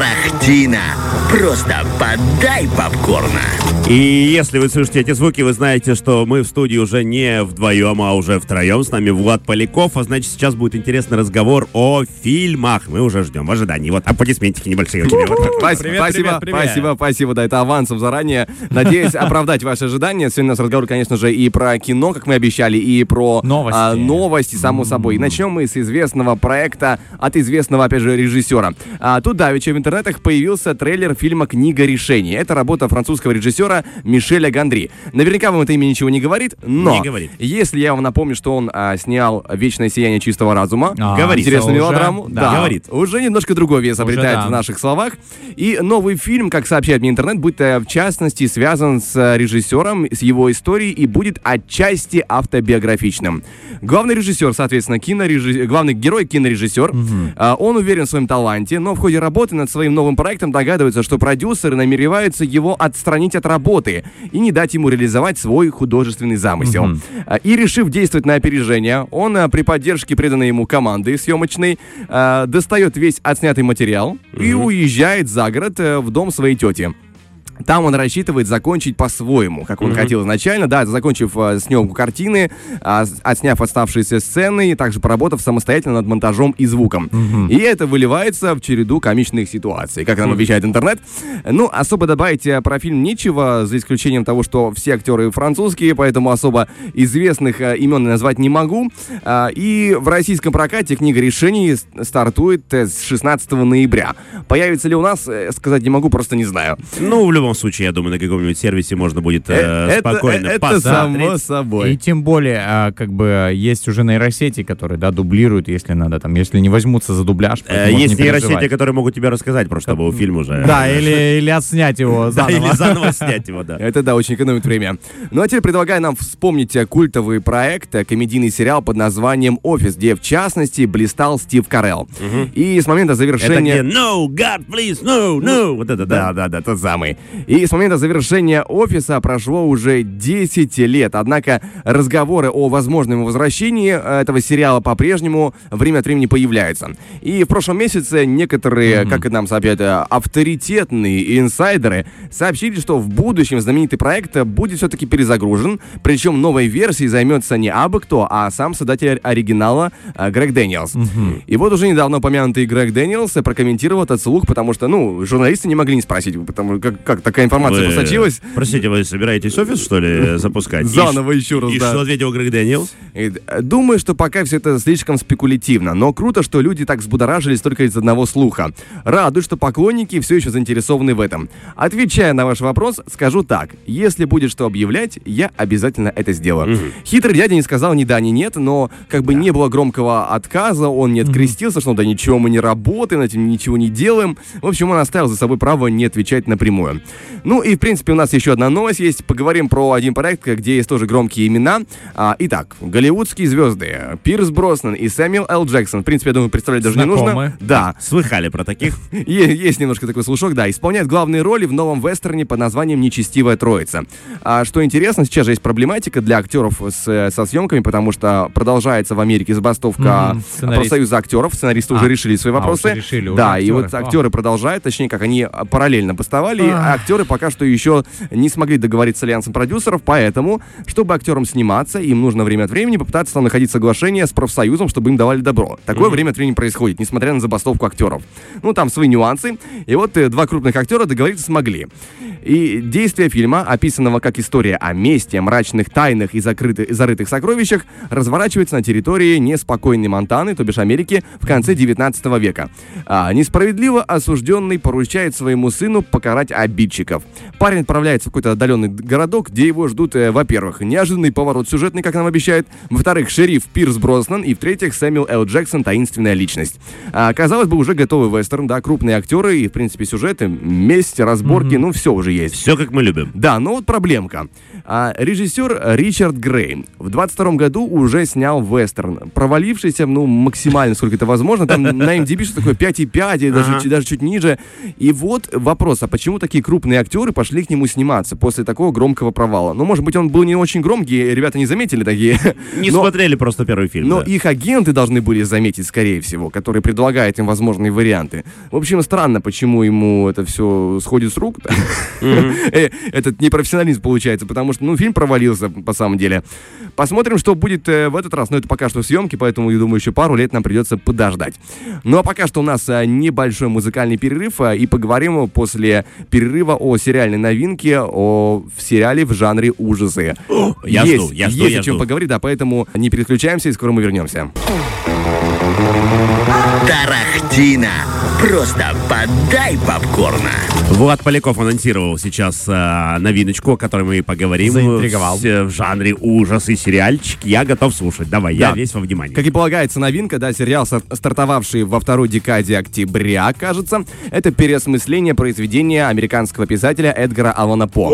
Тарахтина. Просто подай попкорна. И если вы слышите эти звуки, вы знаете, что мы в студии уже не вдвоем, а уже втроем. С нами Влад Поляков. А значит, сейчас будет интересный разговор о фильмах. Мы уже ждем в ожидании. Вот аплодисментики небольшие. Спасибо, Привет, спасибо, спасибо, спасибо, да, это авансом заранее. Надеюсь оправдать ваши ожидания. Сегодня у нас разговор, конечно же, и про кино, как мы обещали, и про Новости. а, новости, само собой. И начнем мы с известного проекта от известного, опять же, режиссера. А, тут давеча в интернетах появился трейлер фильма «Книга решений». Это работа французского режиссера Мишеля Гандри. Наверняка вам это имя ничего не говорит, но Не говорит. если я вам напомню, что он а, снял «Вечное сияние чистого разума», А, Говорит. интересную всё уже, мелодраму, да. Говорит. уже немножко другой вес Уже обретает да. в наших словах. И новый фильм, как сообщает мне интернет, будет в частности связан с э, режиссером, с его историей и будет отчасти автобиографичным. Главный режиссер, соответственно, кинорежиссер, главный герой кинорежиссер. А, Он уверен в своем таланте, но в ходе работы над своим новым проектом догадывается, что продюсеры намереваются его отстранить от работы и не дать ему реализовать свой художественный замысел. А, И решив действовать на опережение, он а, при поддержке преданной ему команды съемочной а, достает весь отснятый материал и уезжает за город э, в дом своей тети. Там он рассчитывает закончить по-своему, как он хотел изначально, да, закончив э, съемку картины, с- отсняв оставшиеся сцены и также поработав самостоятельно над монтажом и звуком. И это выливается в череду комичных ситуаций, как нам обещает интернет. Ну, особо добавить э, про фильм нечего, за исключением того, что все актеры французские, поэтому особо известных э, имен назвать не могу. А, И в российском прокате книга решений стартует э, с 16 ноября. Появится ли у нас, э, сказать не могу, просто не знаю. Ну, в любом случае, я думаю, на каком-нибудь сервисе можно будет э, Э, спокойно это, это посмотреть. само И собой. тем более, а, как бы, есть уже нейросети, которые, да, дублируют, если надо, там, если не возьмутся за дубляж, Э, Есть не нейросети, которые могут тебе рассказать, про что был фильм уже. Да, или, или отснять его Да, заново. или заново снять его, да. Это да, очень экономит время. Ну а теперь предлагаю нам вспомнить э, культовый проект, э, комедийный сериал под названием «Офис», где в частности блистал Стив Карелл. И с момента Это завершения... где No, God, please, no, no. Вот это, Да, да. да, да, тот самый. И с момента завершения офиса прошло уже 10 лет. Однако разговоры о возможном возвращении э, этого сериала по-прежнему время от времени появляются. И в прошлом месяце некоторые, как и нам сообщают, э, авторитетные инсайдеры сообщили, что в будущем знаменитый проект будет все-таки перезагружен. Причем новой версией займется не абы кто, а сам создатель оригинала э, Грег Дэниелс. И вот уже недавно упомянутый Грег Дэниелс прокомментировал этот слух, потому что, ну, журналисты не могли не спросить, потому как, как такая информация Вы- просочилась. Простите, вы собираетесь офис, что ли, запускать? И Заново еще раз, И да. что ответил Грег Дэниелс? И, э, Думаю, что пока все это слишком спекулятивно, но круто, что люди так взбудоражились только из одного слуха. Радует, что поклонники все еще заинтересованы в этом. Отвечая на ваш вопрос, скажу так. Если будет что объявлять, я обязательно это сделаю. Хитрый дядя не сказал ни да, ни нет, но как бы не было громкого отказа, он не открестился, что да ничего мы не работаем, над этим ничего не делаем. В общем, он оставил за собой право не отвечать напрямую. Ну и, в принципе, у нас еще одна новость есть. Поговорим про один проект, где есть тоже громкие имена. А, итак, голливудские звезды Пирс Броснан и Сэмюэл Л. Джексон. В принципе, я думаю, представлять даже не Знакомы. нужно. Да, Слыхали про таких? Есть немножко такой слушок, да. Исполняют главные роли в новом вестерне под названием «Нечестивая троица». А, что интересно, сейчас же есть проблематика для актеров с, со съемками, потому что продолжается в Америке забастовка сценарист. профсоюза актеров. Сценаристы А. уже решили свои А, вопросы. уже решили, уже да, и вот актеры. актеры продолжают, точнее, как они а, параллельно поставали, а Ах. Актеры пока что еще не смогли договориться с альянсом продюсеров, поэтому, чтобы актерам сниматься, им нужно время от времени попытаться там находить соглашение с профсоюзом, чтобы им давали добро. Такое время от времени происходит, несмотря на забастовку актеров. Ну, там свои нюансы. И вот э, два крупных актера договориться смогли. И действие фильма, описанного как история о мести, мрачных тайнах и закрытых, зарытых сокровищах, разворачивается на территории неспокойной Монтаны, то бишь Америки, в конце 19 века. А, несправедливо осужденный поручает своему сыну покарать обидчиков. Парень отправляется в какой-то отдаленный городок, где его ждут, э, во-первых, неожиданный поворот сюжетный, как нам обещают, во-вторых, шериф Пирс Броснан, и в-третьих, Сэмюэл Л. Джексон, таинственная личность. А, казалось бы, уже готовый вестерн, да, крупные актеры и, в принципе, сюжеты, месть, разборки, ну, все уже есть. Все как мы любим. Да, но вот проблемка. А, режиссер Ричард Грей в 22 году уже снял вестерн, провалившийся, ну, максимально, сколько это возможно. Там на MDB что такое 5,5, и даже, даже чуть ниже. И вот вопрос, а почему такие крупные крупные актеры пошли к нему сниматься после такого громкого провала. Ну, может быть, он был не очень громкий, ребята не заметили такие. Не Но- смотрели просто первый фильм. но да. их агенты должны были заметить, скорее всего, которые предлагают им возможные варианты. В общем, странно, почему ему это все сходит с рук. Э, Этот непрофессионализм получается, потому что, ну, фильм провалился, по самом деле. Посмотрим, что будет э, в этот раз. Но это пока что съемки, поэтому, я думаю, еще пару лет нам придется подождать. Ну, а пока что у нас э, небольшой музыкальный перерыв, и поговорим после перерыва о сериальной новинке, о в сериале в жанре ужасы. я есть, жду, я жду, есть я о чем жду. поговорить, да, поэтому не переключаемся, и скоро мы вернемся. Тарахтина. Просто подай попкорна. Влад Поляков анонсировал сейчас э, новиночку, о которой мы и поговорим. Заинтриговал. В, в жанре ужас и сериальчик. Я готов слушать. Давай, я Да. весь во внимании. Как и полагается, новинка, да, сериал, стар- стартовавший во второй декаде октября, кажется, это переосмысление произведения американского писателя Эдгара Алана По.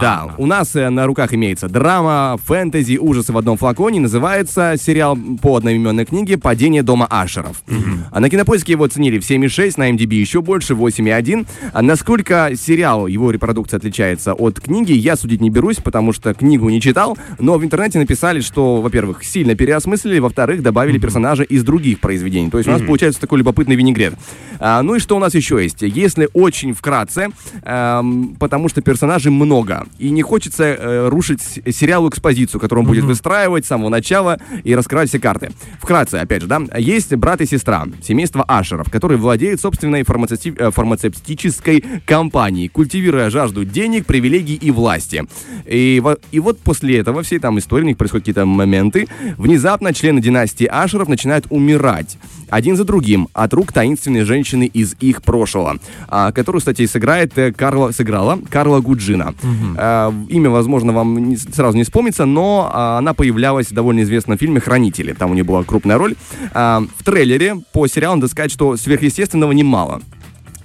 Да, у нас э, на руках имеется драма, фэнтези, ужасы в одном флаконе. Называется сериал по одноименной книге «Падение дома Ашеров». А на кинопоиске его оценили в 7,6, на MDB еще больше, 8,1. А насколько сериал, его репродукция отличается от книги, я судить не берусь, потому что книгу не читал, но в интернете написали, что, во-первых, сильно переосмыслили, во-вторых, добавили персонажа из других произведений. То есть у нас получается такой любопытный винегрет. А, ну и что у нас еще есть? Если очень вкратце, эм, потому что персонажей много, и не хочется э, рушить сериалу экспозицию, которую он будет выстраивать с самого начала и раскрывать все карты. Вкратце, опять же, да, есть брат и сестра, семейство Ашеров, которые владеют собственной фармацевти- э, фармацевтической компанией, культивируя жажду денег, привилегий и власти. И, и вот после этого, всей там истории, у них происходят какие-то моменты, внезапно члены династии Ашеров начинают умирать один за другим от рук таинственной женщины из их прошлого, а, которую, кстати, сыграет э, Карла, сыграла Карла Гуджина. А, имя, возможно, вам не- сразу не вспомнится, но а, она появлялась в довольно известном фильме «Хранители». Там у нее была крупная роль. В трейлере по сериалу надо сказать, что сверхъестественного немало.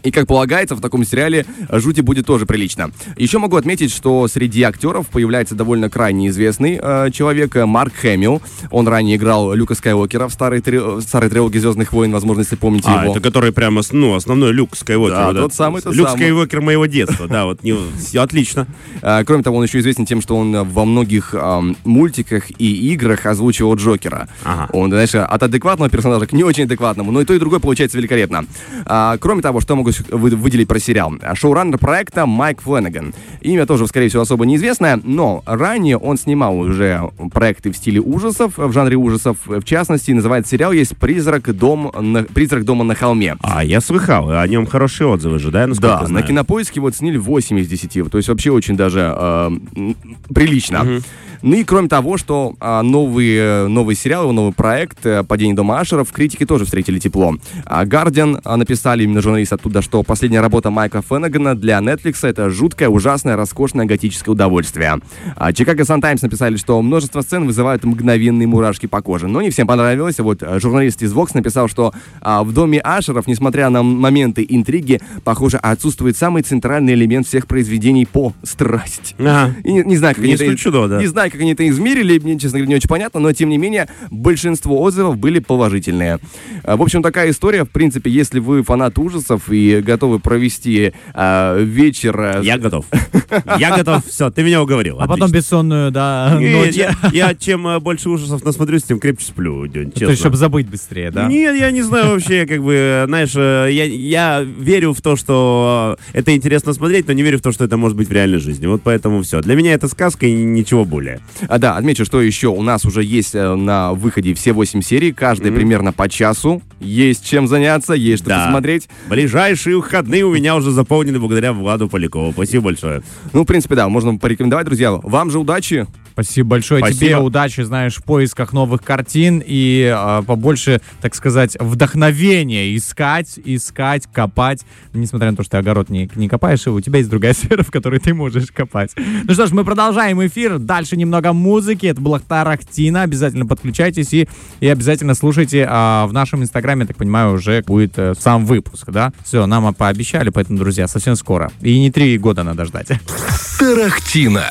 И, как полагается, в таком сериале жути будет тоже прилично. Еще могу отметить, что среди актеров появляется довольно крайне известный э, человек э, Марк Хэмилл. Он ранее играл Люка Скайуокера в старой, три- в старой трилогии «Звездных войн», возможно, если помните А, его. это который прямо, ну, основной Люк Скайуокер. Да, вот тот самый, тот Люк самый. Скайуокер моего детства, да, вот, не, всё отлично. А, Кроме того, он еще известен тем, что он э, во многих мультиках и играх озвучивал Джокера. Ага. Он, знаешь, от адекватного персонажа к не очень адекватному, но и то, и другое получается великолепно. А, Кроме того, что могу вы- выделить про сериал? Шоураннер проекта Майк Фленнеган. Имя тоже, скорее всего, особо неизвестное, но ранее он снимал уже проекты в стиле ужасов, в жанре ужасов. В частности, называется сериал есть «Призрак, дом на... «Призрак дома на холме». А, я слыхал, о нем хорошие отзывы же, да, Да, на знаю? кинопоиске вот оценили 8 из 10. То есть вообще очень даже э, прилично. Ну и кроме того, что а, новый, новый сериал, его новый проект э, «Падение дома Ашеров» критики тоже встретили тепло. А а, написали именно журналисты оттуда, что последняя работа Майка Феннегана для Netflix это жуткое, ужасное, роскошное готическое удовольствие. А Chicago Sun-Times написали, что множество сцен вызывают мгновенные мурашки по коже. Но не всем понравилось. Вот э, журналист из Vox написал, что а, в доме Ашеров, несмотря на моменты интриги, похоже, отсутствует самый центральный элемент всех произведений по страсть. Ага. И не, не знаю, как Не они это, исключено, да. не знаю, как они это измерили, мне, честно говоря, не очень понятно, но тем не менее большинство отзывов были положительные. А, В общем, такая история. В принципе, если вы фанат ужасов и готовы провести а, вечер... а, Я готов. Я готов, все, ты меня уговорил. А потом бессонную, да, ночь. я, чем э, больше ужасов насмотрюсь, тем крепче сплю, День, То есть, честно. чтобы забыть быстрее, да? Нет, я не знаю вообще, как бы, э, знаешь, э, я, верю в то, что э, это интересно смотреть, но не верю в то, что это может быть в реальной жизни. Вот поэтому все. Для меня это сказка и ничего более. А, да, отмечу, что еще у нас уже есть э, на выходе все 8 серий, каждая примерно по часу. Есть чем заняться, есть что Да. посмотреть. Ближайшие выходные у меня уже заполнены благодаря Владу Полякову. Спасибо большое. Ну, в принципе, да, можно порекомендовать, друзья. Вам же удачи. Спасибо большое Спасибо. тебе, удачи, знаешь, в поисках новых картин и а, побольше, так сказать, вдохновения искать, искать, копать. Несмотря на то, что ты огород не, не копаешь, у тебя есть другая сфера, в которой ты можешь копать. Ну что ж, мы продолжаем эфир. Дальше немного музыки. Это была Тарахтина. Обязательно подключайтесь и, и обязательно слушайте а, в нашем инстаграме, так понимаю, уже будет э, сам выпуск, да? Все, нам пообещали, поэтому, друзья, совсем скоро. И не три года надо ждать. Тарахтина.